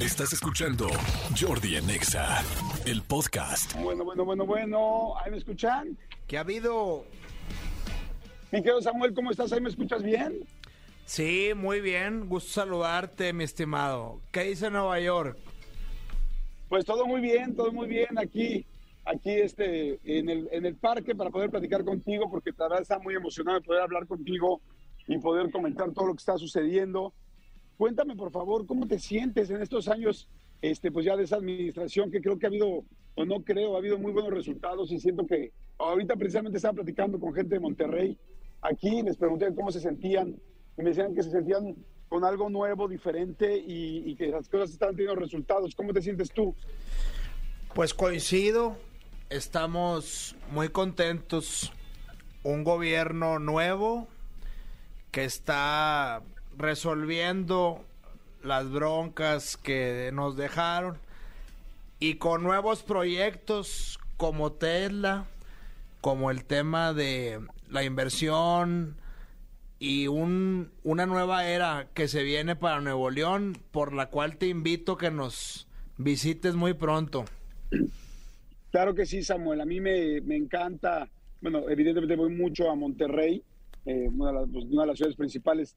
Estás escuchando Jordi Anexa, el podcast. Bueno, bueno, bueno, bueno. ¿Ahí me escuchan? ¿Qué ha habido? Mi querido Samuel, ¿cómo estás? ¿Ahí me escuchas bien? Sí, muy bien. Gusto saludarte, mi estimado. ¿Qué dice Nueva York? Pues todo muy bien, todo muy bien aquí, aquí este, en el, en el parque para poder platicar contigo, porque te está muy emocionado de poder hablar contigo y poder comentar todo lo que está sucediendo. Cuéntame, por favor, cómo te sientes en estos años, este, pues ya de esa administración que creo que ha habido, o no creo, ha habido muy buenos resultados y siento que ahorita precisamente estaba platicando con gente de Monterrey aquí, les pregunté cómo se sentían y me decían que se sentían con algo nuevo, diferente y, y que las cosas están teniendo resultados. ¿Cómo te sientes tú? Pues coincido, estamos muy contentos. Un gobierno nuevo que está resolviendo las broncas que nos dejaron y con nuevos proyectos como Tesla, como el tema de la inversión y un, una nueva era que se viene para Nuevo León, por la cual te invito que nos visites muy pronto. Claro que sí, Samuel. A mí me, me encanta, bueno, evidentemente voy mucho a Monterrey, eh, pues, una de las ciudades principales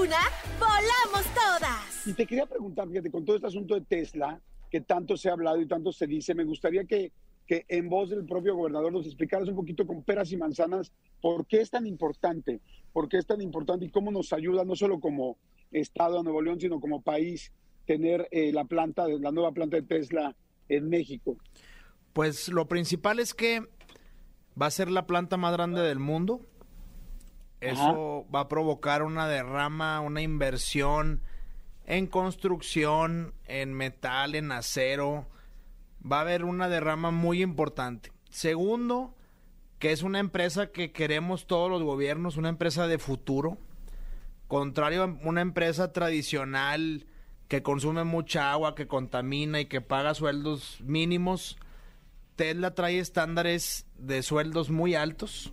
una, volamos todas. Y te quería preguntar, fíjate, con todo este asunto de Tesla, que tanto se ha hablado y tanto se dice, me gustaría que, que en voz del propio gobernador nos explicaras un poquito con peras y manzanas por qué es tan importante, por qué es tan importante y cómo nos ayuda, no solo como Estado de Nuevo León, sino como país, tener eh, la planta, la nueva planta de Tesla en México. Pues lo principal es que va a ser la planta más grande del mundo eso va a provocar una derrama, una inversión en construcción, en metal, en acero. Va a haber una derrama muy importante. Segundo, que es una empresa que queremos todos los gobiernos, una empresa de futuro. Contrario a una empresa tradicional que consume mucha agua, que contamina y que paga sueldos mínimos. Tesla trae estándares de sueldos muy altos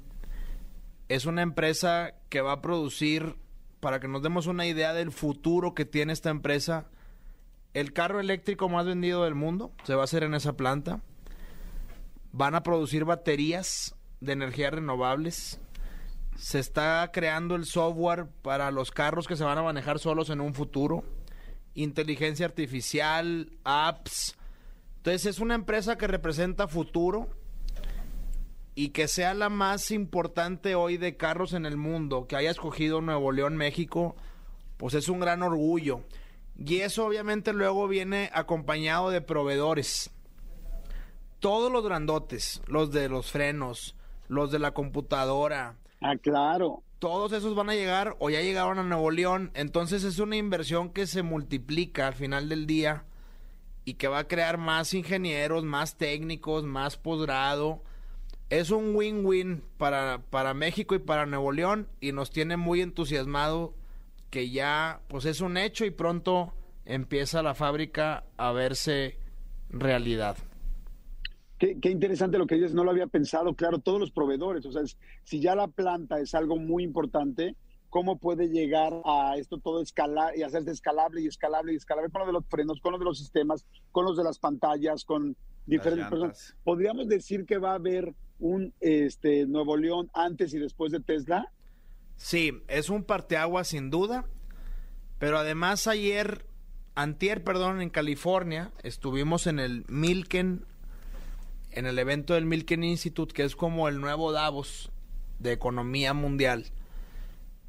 es una empresa que va a producir, para que nos demos una idea del futuro que tiene esta empresa, el carro eléctrico más vendido del mundo se va a hacer en esa planta. Van a producir baterías de energías renovables. Se está creando el software para los carros que se van a manejar solos en un futuro. Inteligencia artificial, apps. Entonces es una empresa que representa futuro y que sea la más importante hoy de carros en el mundo, que haya escogido Nuevo León, México, pues es un gran orgullo. Y eso obviamente luego viene acompañado de proveedores. Todos los grandotes, los de los frenos, los de la computadora. Ah, claro. Todos esos van a llegar o ya llegaron a Nuevo León. Entonces es una inversión que se multiplica al final del día y que va a crear más ingenieros, más técnicos, más posgrado es un win-win para, para México y para Nuevo León y nos tiene muy entusiasmado que ya pues es un hecho y pronto empieza la fábrica a verse realidad. Qué, qué, interesante lo que dices, no lo había pensado, claro, todos los proveedores, o sea, si ya la planta es algo muy importante, ¿cómo puede llegar a esto todo escalar y hacerse escalable y escalable y escalable con lo de los frenos, con lo de los sistemas, con los de las pantallas, con diferentes personas? ¿Podríamos decir que va a haber un este, Nuevo León antes y después de Tesla? Sí, es un parteagua sin duda, pero además ayer antier, perdón, en California, estuvimos en el Milken, en el evento del Milken Institute, que es como el nuevo Davos de economía mundial.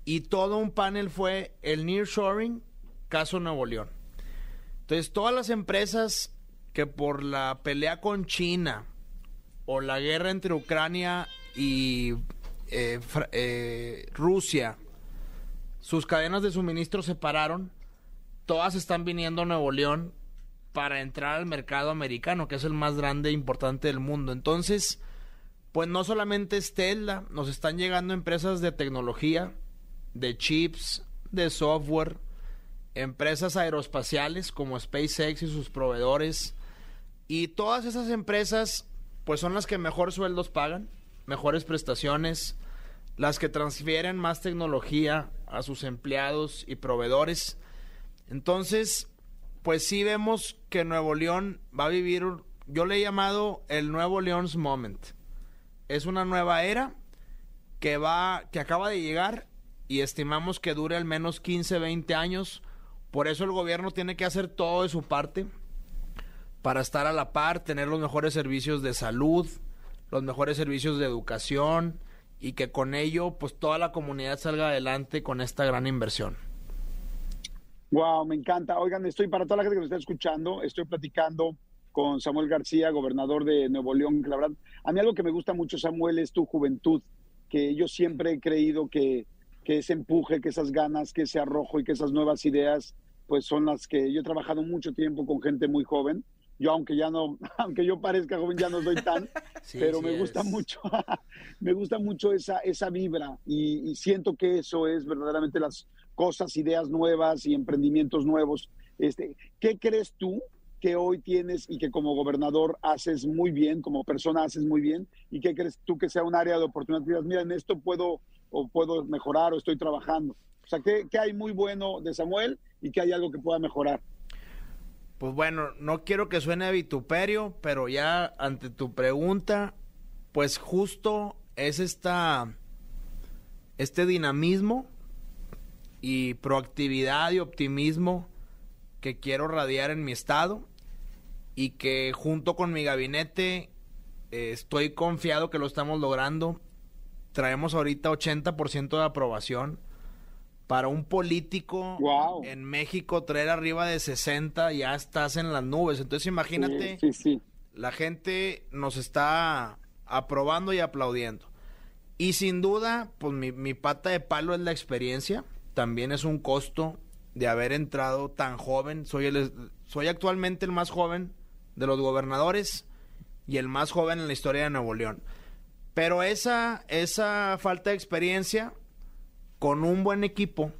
Y todo un panel fue el nearshoring, caso Nuevo León. Entonces, todas las empresas que por la pelea con China o la guerra entre Ucrania y eh, eh, Rusia, sus cadenas de suministro se pararon, todas están viniendo a Nuevo León para entrar al mercado americano, que es el más grande e importante del mundo. Entonces, pues no solamente es Tesla, nos están llegando empresas de tecnología, de chips, de software, empresas aeroespaciales como SpaceX y sus proveedores. Y todas esas empresas, pues son las que mejor sueldos pagan, mejores prestaciones, las que transfieren más tecnología a sus empleados y proveedores. Entonces, pues sí vemos que Nuevo León va a vivir, yo le he llamado el Nuevo Leon's Moment. Es una nueva era que va, que acaba de llegar y estimamos que dure al menos 15, 20 años. Por eso el gobierno tiene que hacer todo de su parte para estar a la par, tener los mejores servicios de salud, los mejores servicios de educación y que con ello pues toda la comunidad salga adelante con esta gran inversión. Wow, me encanta. Oigan, estoy para toda la gente que me está escuchando, estoy platicando con Samuel García, gobernador de Nuevo León. La verdad, a mí algo que me gusta mucho, Samuel, es tu juventud, que yo siempre he creído que, que ese empuje, que esas ganas, que ese arrojo y que esas nuevas ideas, pues son las que yo he trabajado mucho tiempo con gente muy joven. Yo, aunque ya no, aunque yo parezca joven, ya no soy tan, pero me gusta mucho, me gusta mucho esa, esa vibra y, y siento que eso es verdaderamente las cosas, ideas nuevas y emprendimientos nuevos. Este, ¿Qué crees tú que hoy tienes y que como gobernador haces muy bien, como persona haces muy bien? ¿Y qué crees tú que sea un área de oportunidad? Mira, en esto puedo o puedo mejorar o estoy trabajando. O sea, ¿qué, ¿qué, hay muy bueno de Samuel y qué hay algo que pueda mejorar? Pues bueno, no quiero que suene a vituperio, pero ya ante tu pregunta, pues justo es esta, este dinamismo y proactividad y optimismo que quiero radiar en mi estado y que junto con mi gabinete eh, estoy confiado que lo estamos logrando. Traemos ahorita 80% de aprobación. Para un político wow. en México traer arriba de 60 ya estás en las nubes. Entonces imagínate, sí, sí, sí. la gente nos está aprobando y aplaudiendo. Y sin duda, pues mi, mi pata de palo es la experiencia también es un costo de haber entrado tan joven. Soy, el, soy actualmente el más joven de los gobernadores y el más joven en la historia de Nuevo León. Pero esa, esa falta de experiencia, con un buen equipo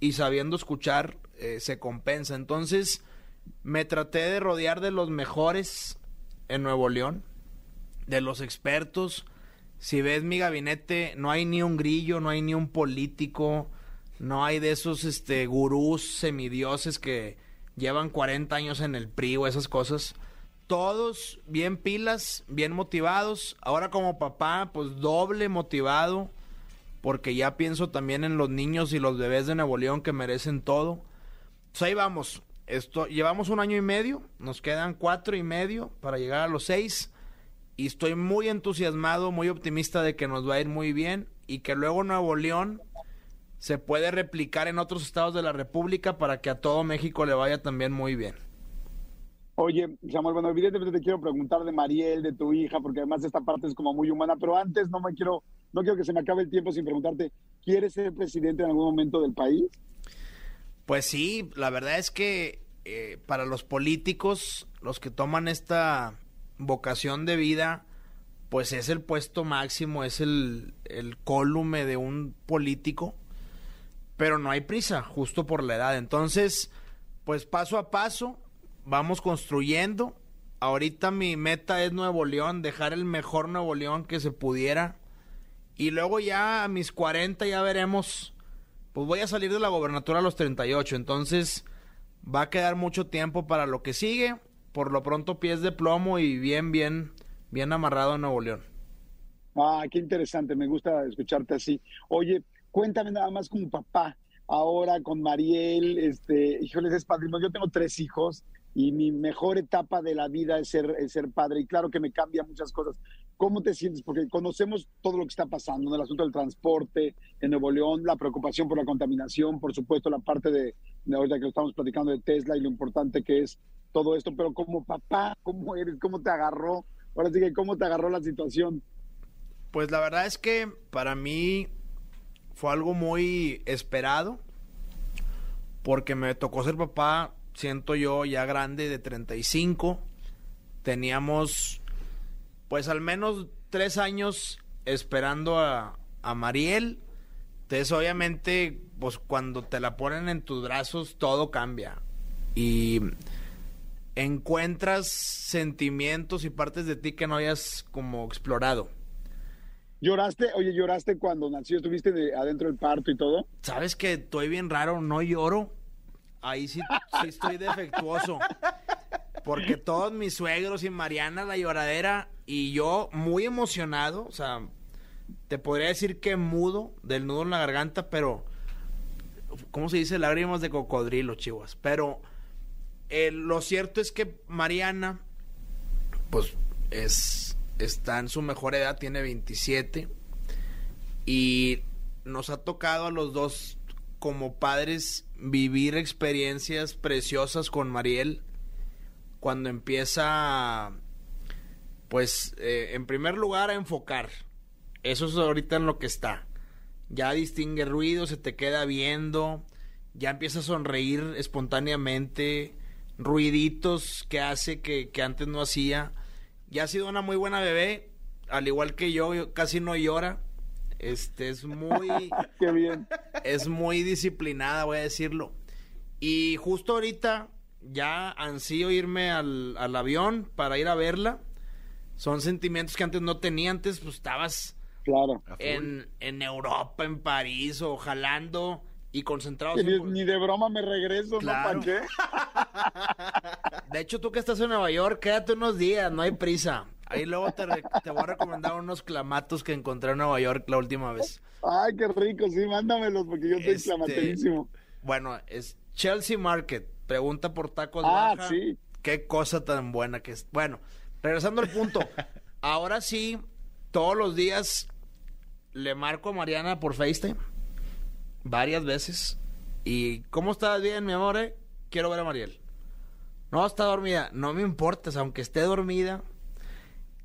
y sabiendo escuchar, eh, se compensa. Entonces, me traté de rodear de los mejores en Nuevo León, de los expertos. Si ves mi gabinete, no hay ni un grillo, no hay ni un político, no hay de esos este gurús semidioses que llevan 40 años en el PRI o esas cosas. Todos bien pilas, bien motivados. Ahora como papá, pues doble motivado. Porque ya pienso también en los niños y los bebés de Nuevo León que merecen todo. Pues ahí vamos. Esto, llevamos un año y medio. Nos quedan cuatro y medio para llegar a los seis. Y estoy muy entusiasmado, muy optimista de que nos va a ir muy bien. Y que luego Nuevo León se puede replicar en otros estados de la República para que a todo México le vaya también muy bien. Oye, Samuel, bueno, evidentemente te quiero preguntar de Mariel, de tu hija, porque además esta parte es como muy humana, pero antes no me quiero, no quiero que se me acabe el tiempo sin preguntarte, ¿quieres ser presidente en algún momento del país? Pues sí, la verdad es que eh, para los políticos, los que toman esta vocación de vida, pues es el puesto máximo, es el, el cólume de un político pero no hay prisa, justo por la edad. Entonces, pues paso a paso, vamos construyendo. Ahorita mi meta es Nuevo León, dejar el mejor Nuevo León que se pudiera. Y luego ya a mis 40 ya veremos, pues voy a salir de la gobernatura a los 38, entonces va a quedar mucho tiempo para lo que sigue. Por lo pronto pies de plomo y bien, bien, bien amarrado Nuevo León. Ah, qué interesante, me gusta escucharte así. Oye, Cuéntame nada más como papá, ahora con Mariel, este, híjoles, es padre. Yo tengo tres hijos y mi mejor etapa de la vida es ser, ser padre. Y claro que me cambia muchas cosas. ¿Cómo te sientes? Porque conocemos todo lo que está pasando, en el asunto del transporte en Nuevo León, la preocupación por la contaminación, por supuesto la parte de, de ahorita que estamos platicando de Tesla y lo importante que es todo esto, pero como papá, ¿cómo eres? ¿Cómo te agarró? Ahora sí que, ¿cómo te agarró la situación? Pues la verdad es que para mí fue algo muy esperado, porque me tocó ser papá siento yo ya grande de 35. Teníamos pues al menos tres años esperando a, a Mariel. Entonces obviamente pues cuando te la ponen en tus brazos todo cambia. Y encuentras sentimientos y partes de ti que no hayas como explorado. ¿Lloraste? Oye, ¿lloraste cuando nació? ¿Estuviste adentro del parto y todo? Sabes que estoy bien raro, no lloro, ahí sí, estoy defectuoso. Porque todos mis suegros y Mariana la lloradera y yo muy emocionado, o sea, te podría decir que mudo del nudo en la garganta, pero ¿cómo se dice? Lágrimas de cocodrilo, chivas. Pero eh, lo cierto es que Mariana, pues es está en su mejor edad, tiene 27 y nos ha tocado a los dos como padres vivir experiencias preciosas con Mariel cuando empieza pues eh, en primer lugar a enfocar. Eso es ahorita en lo que está. Ya distingue ruido se te queda viendo ya empieza a sonreír espontáneamente ruiditos que hace que, que antes no hacía. Ya ha sido una muy buena bebé al igual que yo casi no llora este es muy. Qué bien. Es muy disciplinada, voy a decirlo. Y justo ahorita ya ansío irme al, al avión para ir a verla. Son sentimientos que antes no tenía. Antes, pues estabas. Claro. En, en Europa, en París, o jalando y concentrado. Ni, de broma me regreso, ¿no? ¿Para qué? De hecho, tú que estás en Nueva York, quédate unos días, no hay prisa. Ahí luego te, voy a recomendar unos clamatos que encontré en Nueva York la última vez. Ay, qué rico, sí, mándamelos porque yo estoy este, clamaterísimo. Bueno, es Chelsea Market. Pregunta por tacos Ah, sí. Qué cosa tan buena que es. Bueno, regresando al punto. Ahora sí, todos los días le marco a Mariana por FaceTime. Varias veces. ¿Y cómo estás bien, mi amor? Eh? Quiero ver a Mariel. No, está dormida. No me importa, aunque esté dormida,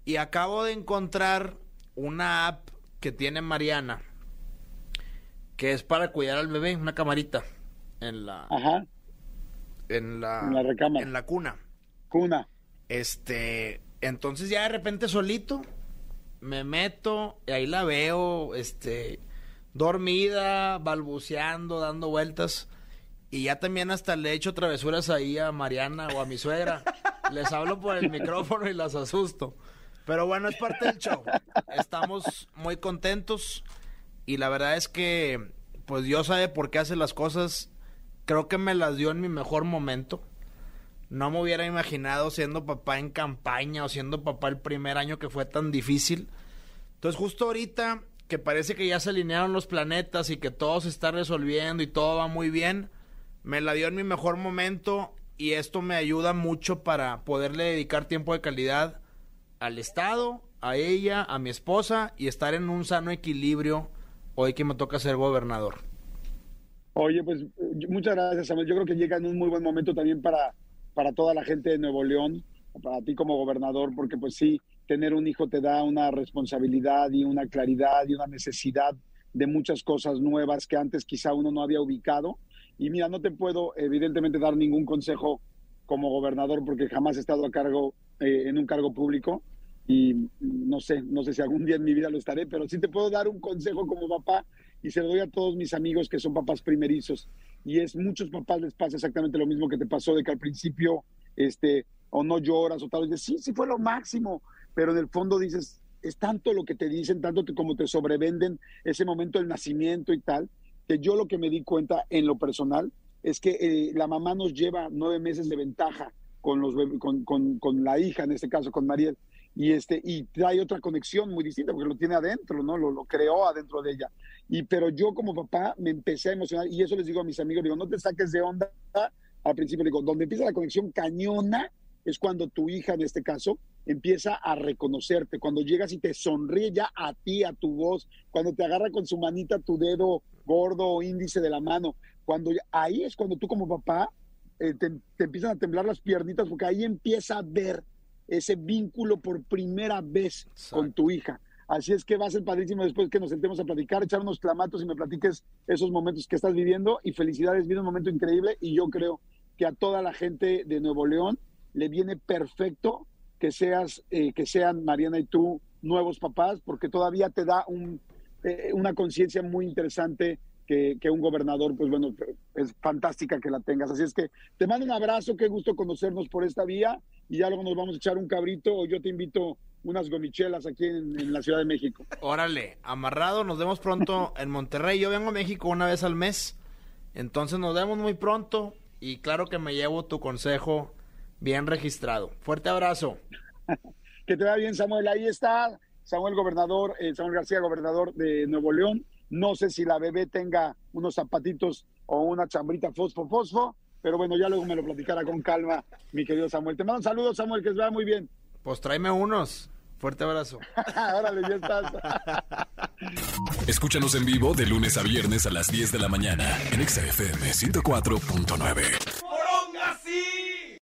y acabo de encontrar una app que tiene Mariana, que es para cuidar al bebé, una camarita en la Ajá. en la en la recámara. en la cuna. Cuna. Este, entonces ya de repente solito me meto y ahí la veo este dormida, balbuceando, dando vueltas. Y ya también hasta le he hecho travesuras ahí a Mariana o a mi suegra. Les hablo por el micrófono y las asusto. Pero bueno, es parte del show. Estamos muy contentos y la verdad es que pues Dios sabe por qué hace las cosas. Creo que me las dio en mi mejor momento. No me hubiera imaginado siendo papá en campaña o siendo papá el primer año que fue tan difícil. Entonces justo ahorita que parece que ya se alinearon los planetas y que todo se está resolviendo y todo va muy bien, me la dio en mi mejor momento y esto me ayuda mucho para poderle dedicar tiempo de calidad al Estado, a ella, a mi esposa y estar en un sano equilibrio hoy que me toca ser gobernador. Oye, pues muchas gracias, Samuel. Yo creo que llega en un muy buen momento también para, para toda la gente de Nuevo León, para ti como gobernador, porque pues sí, tener un hijo te da una responsabilidad y una claridad y una necesidad de muchas cosas nuevas que antes quizá uno no había ubicado. Y mira, no te puedo evidentemente dar ningún consejo como gobernador porque jamás he estado a cargo eh, en un cargo público, y no sé, no sé si algún día en mi vida lo estaré, pero sí te puedo dar un consejo como papá y se lo doy a todos mis amigos que son papás primerizos. Y es muchos papás les pasa exactamente lo mismo que te pasó de que al principio este o no lloras o tal vez sí, sí fue lo máximo, pero en el fondo dices, es tanto lo que te dicen, tanto como te sobrevenden ese momento del nacimiento y tal, que yo lo que me di cuenta en lo personal es que eh, la mamá nos lleva nueve meses de ventaja con, los, con, con, con la hija, en este caso con Mariel, y este y trae otra conexión muy distinta porque lo tiene adentro, ¿no? Lo, lo creó adentro de ella. Y pero yo como papá me empecé a emocionar y eso les digo a mis amigos, digo, no te saques de onda al principio, digo, donde empieza la conexión cañona es cuando tu hija, en este caso, empieza a reconocerte, cuando llegas y te sonríe ya a ti, a tu voz, cuando te agarra con su manita tu dedo gordo o índice de la mano, cuando ahí es cuando tú como papá eh, te, te empiezan a temblar las piernitas porque ahí empieza a ver ese vínculo por primera vez con tu hija. Así es que va a ser padrísimo después que nos sentemos a platicar, echar unos clamatos y me platiques esos momentos que estás viviendo. Y felicidades, viene un momento increíble y yo creo que a toda la gente de Nuevo León le viene perfecto que seas, eh, que sean Mariana y tú nuevos papás, porque todavía te da un, eh, una conciencia muy interesante que, que, un gobernador, pues bueno, es fantástica que la tengas. Así es que te mando un abrazo, qué gusto conocernos por esta vía y ya luego nos vamos a echar un cabrito o yo te invito unas gomichelas aquí en, en, la Ciudad de México. Órale, amarrado, nos vemos pronto en Monterrey. Yo vengo a México una vez al mes, entonces nos vemos muy pronto y claro que me llevo tu consejo bien registrado. Fuerte abrazo. que te vaya bien, Samuel. Ahí está Samuel Gobernador, eh, Samuel García, gobernador de Nuevo León. No sé si la bebé tenga unos zapatitos o una chambrita fosfo fosfo, pero bueno, ya luego me lo platicará con calma, mi querido Samuel. Te mando un saludo, Samuel, que se vea muy bien. Pues tráeme unos. Fuerte abrazo. Órale, ya estás. Escúchanos en vivo de lunes a viernes a las 10 de la mañana en XFM 104.9.